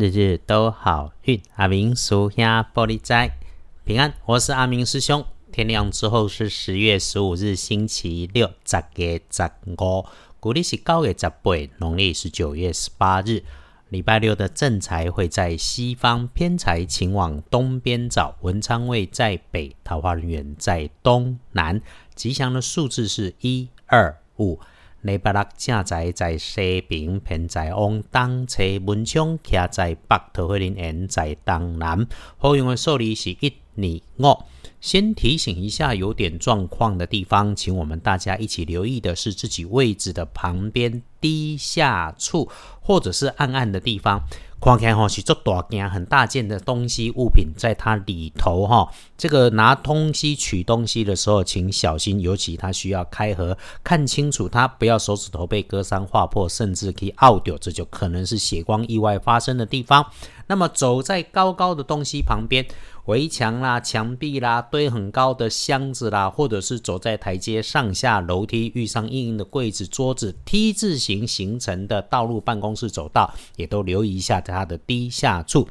日日都好运。阿明属下玻璃斋平安，我是阿明师兄。天亮之后是十月十五日，星期六，十月十五，古历是九月十八，农历是九月十八日。礼拜六的正财会在西方，偏财请往东边找。文昌位在北，桃花人员在东南。吉祥的数字是一二五。礼拜六正在在西平，偏在往东车。文昌徛在北，头花人缘在东南。好用的数字是一二五。先提醒一下有点状况的地方，请我们大家一起留意的是自己位置的旁边低下处，或者是暗暗的地方。看起来哈是做大件很大件的东西物品在它里头哈，这个拿东西取东西的时候，请小心，尤其它需要开合，看清楚它，不要手指头被割伤划破，甚至可以拗掉，这就可能是血光意外发生的地方。那么走在高高的东西旁边。围墙啦、墙壁啦、堆很高的箱子啦，或者是走在台阶上下楼梯，遇上硬硬的柜子、桌子，T 字形形成的道路、办公室走道，也都留意一下它的低下处。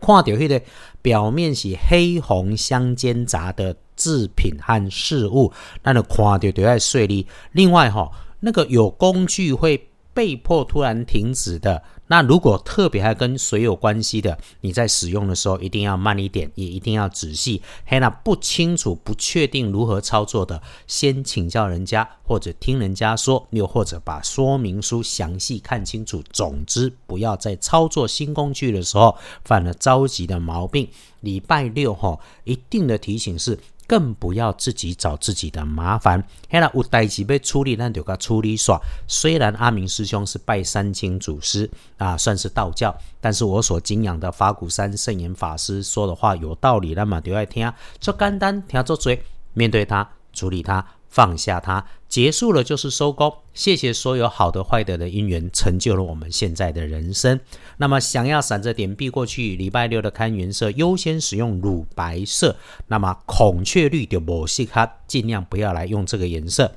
看到迄个表面是黑红相间杂的制品和事物，那就看到就要碎里。另外哈，那个有工具会被迫突然停止的。那如果特别还跟水有关系的，你在使用的时候一定要慢一点，也一定要仔细。嘿，那不清楚、不确定如何操作的，先请教人家，或者听人家说，又或者把说明书详细看清楚。总之，不要在操作新工具的时候犯了着急的毛病。礼拜六哈，一定的提醒是。更不要自己找自己的麻烦。嘿啦，有代志被处理，那就给处理耍。虽然阿明师兄是拜三清祖师啊，算是道教，但是我所敬仰的法鼓山圣严法师说的话有道理，那么就爱听。做简单，听做嘴，面对他，处理他。放下它，结束了就是收工。谢谢所有好的、坏的的因缘，成就了我们现在的人生。那么，想要闪着点避过去，礼拜六的看颜色优先使用乳白色。那么，孔雀绿的某些卡尽量不要来用这个颜色。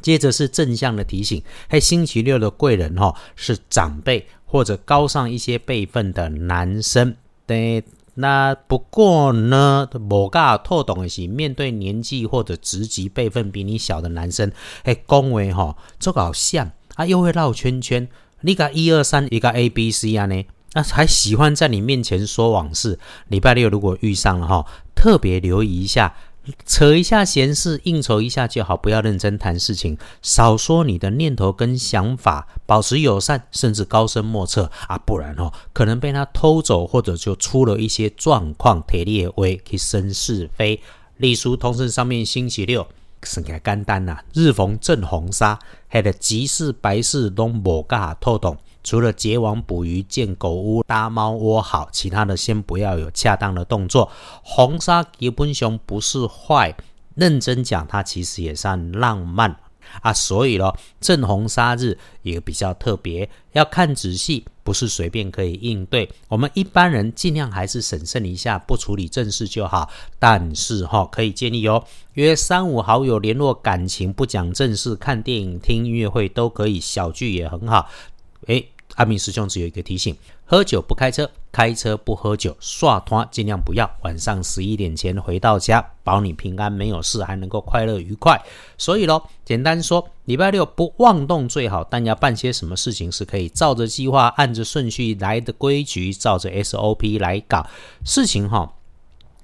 接着是正向的提醒，嘿，星期六的贵人哈是长辈或者高上一些辈分的男生。对。那不过呢，某个特懂的是，面对年纪或者职级辈分比你小的男生，哎，恭维哈，这个好像啊，又会绕圈圈。你个一二三，一个 A B C 啊呢，那还喜欢在你面前说往事。礼拜六如果遇上了哈，特别留意一下。扯一下闲事，应酬一下就好，不要认真谈事情，少说你的念头跟想法，保持友善，甚至高深莫测啊，不然哦，可能被他偷走，或者就出了一些状况，铁列威可以生是非。隶书通身上面星期六，是个简单呐，日逢正红砂，还得吉事白事都无噶透懂。除了结网捕鱼、建狗屋、搭猫窝好，其他的先不要有恰当的动作。红沙基本上不是坏，认真讲，它其实也算浪漫啊。所以咯，正红沙日也比较特别，要看仔细，不是随便可以应对。我们一般人尽量还是审慎一下，不处理正事就好。但是哈，可以建议哦，约三五好友联络感情，不讲正事，看电影、听音乐会都可以，小聚也很好。诶，阿明师兄只有一个提醒：喝酒不开车，开车不喝酒，刷拖尽量不要。晚上十一点前回到家，保你平安没有事，还能够快乐愉快。所以咯，简单说，礼拜六不妄动最好，但要办些什么事情是可以照着计划、按着顺序来的规矩，照着 SOP 来搞事情哈。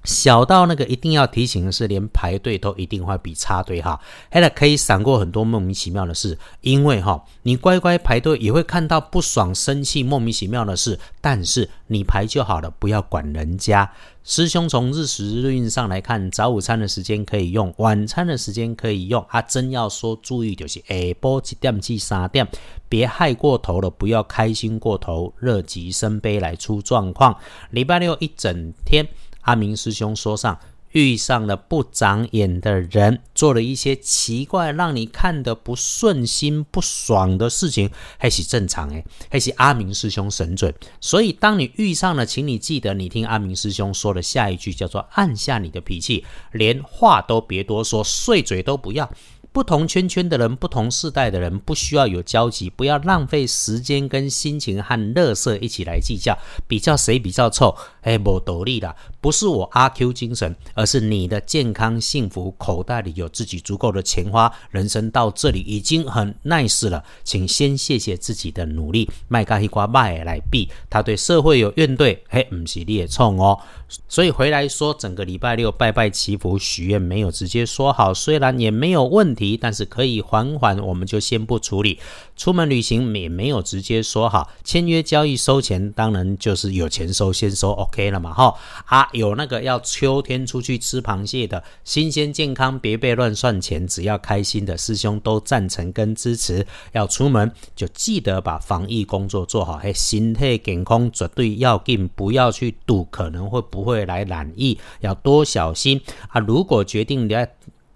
小到那个一定要提醒的是，连排队都一定会比插队哈。还了可以闪过很多莫名其妙的事，因为哈，你乖乖排队也会看到不爽、生气、莫名其妙的事。但是你排就好了，不要管人家。师兄从日时日运上来看，早午餐的时间可以用，晚餐的时间可以用。啊，真要说注意就是下晡几点至三点，别害过头了，不要开心过头，乐极生悲来出状况。礼拜六一整天。阿明师兄说上遇上了不长眼的人，做了一些奇怪让你看得不顺心、不爽的事情，还是正常诶，还是阿明师兄神准。所以当你遇上了，请你记得你听阿明师兄说的下一句，叫做按下你的脾气，连话都别多说，碎嘴都不要。不同圈圈的人，不同世代的人，不需要有交集，不要浪费时间跟心情和乐色一起来计较，比较谁比较臭，哎，没道理的。不是我阿 Q 精神，而是你的健康幸福，口袋里有自己足够的钱花，人生到这里已经很 nice 了，请先谢谢自己的努力。卖咖西瓜卖来比，他对社会有怨怼，嘿，不是你也冲哦。所以回来说，整个礼拜六拜拜祈福许愿没有直接说好，虽然也没有问题，但是可以缓缓，我们就先不处理。出门旅行也没有直接说好，签约交易收钱，当然就是有钱收先收 OK 了嘛，哈啊，有那个要秋天出去吃螃蟹的，新鲜健康，别被乱算钱，只要开心的师兄都赞成跟支持。要出门就记得把防疫工作做好，嘿，心态健康绝对要紧，不要去赌可能会不会来染疫，要多小心啊！如果决定要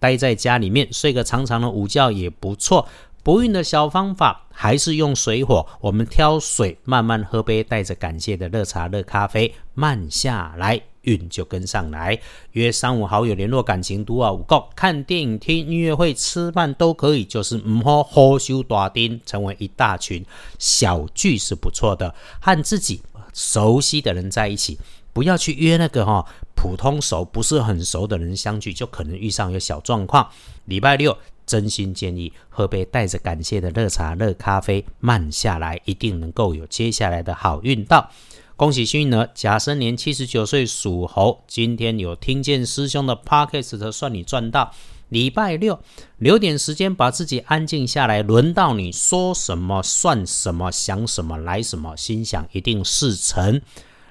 待在家里面睡个长长的午觉也不错。不孕的小方法还是用水火，我们挑水慢慢喝杯带着感谢的热茶、热咖啡，慢下来，孕就跟上来。约三五好友联络感情，读啊五够，看电影、听音乐会、吃饭都可以，就是唔好喝修大丁，成为一大群小聚是不错的。和自己熟悉的人在一起，不要去约那个哈普通熟不是很熟的人相聚，就可能遇上有小状况。礼拜六。真心建议喝杯带着感谢的热茶、热咖啡，慢下来，一定能够有接下来的好运到。恭喜幸运儿，甲申年七十九岁属猴，今天有听见师兄的 podcast，算你赚到。礼拜六留点时间，把自己安静下来，轮到你说什么算什么，想什么来什么，心想一定事成。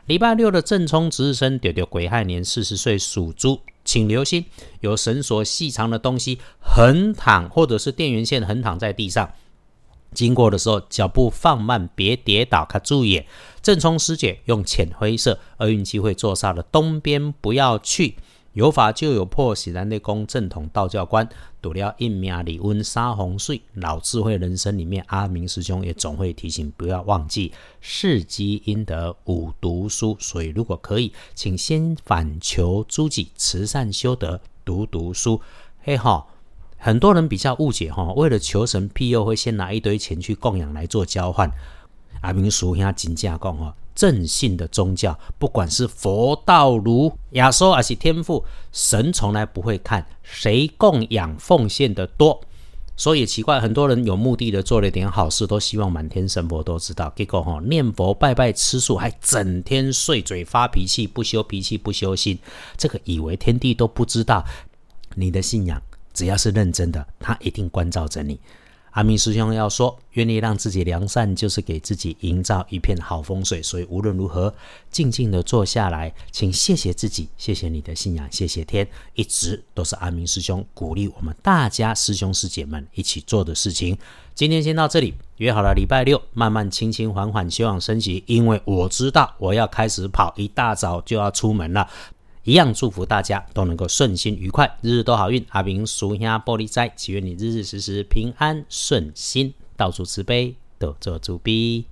礼拜六的正冲值日生，丢丢癸亥年四十岁属猪。请留心，有绳索细长的东西横躺，或者是电源线横躺在地上，经过的时候脚步放慢，别跌倒。可注意，正冲师姐用浅灰色，厄运机会坐煞的东边不要去。有法就有破，喜然内功正统道教官读了一命里温杀红水，老智慧人生里面，阿明师兄也总会提醒不要忘记世积阴德五读书。所以如果可以，请先反求诸己，慈善修德，读读书。嘿哈，很多人比较误解哈，为了求神庇佑，会先拿一堆钱去供养来做交换。阿明叔兄真正讲哈。正信的宗教，不管是佛道儒亚说还是天父，神从来不会看谁供养奉献的多。所以奇怪，很多人有目的的做了一点好事，都希望满天神佛都知道。结果哈，念佛拜拜吃素，还整天碎嘴发脾气，不修脾气不修心，这个以为天地都不知道。你的信仰只要是认真的，他一定关照着你。阿明师兄要说，愿意让自己良善，就是给自己营造一片好风水。所以无论如何，静静的坐下来，请谢谢自己，谢谢你的信仰，谢谢天，一直都是阿明师兄鼓励我们大家师兄师姐们一起做的事情。今天先到这里，约好了礼拜六慢慢轻轻缓缓休养生息，因为我知道我要开始跑，一大早就要出门了。一样祝福大家都能够顺心愉快，日日都好运。阿明属下玻璃斋，祈愿你日日时时平安顺心，到处慈悲，多做主逼。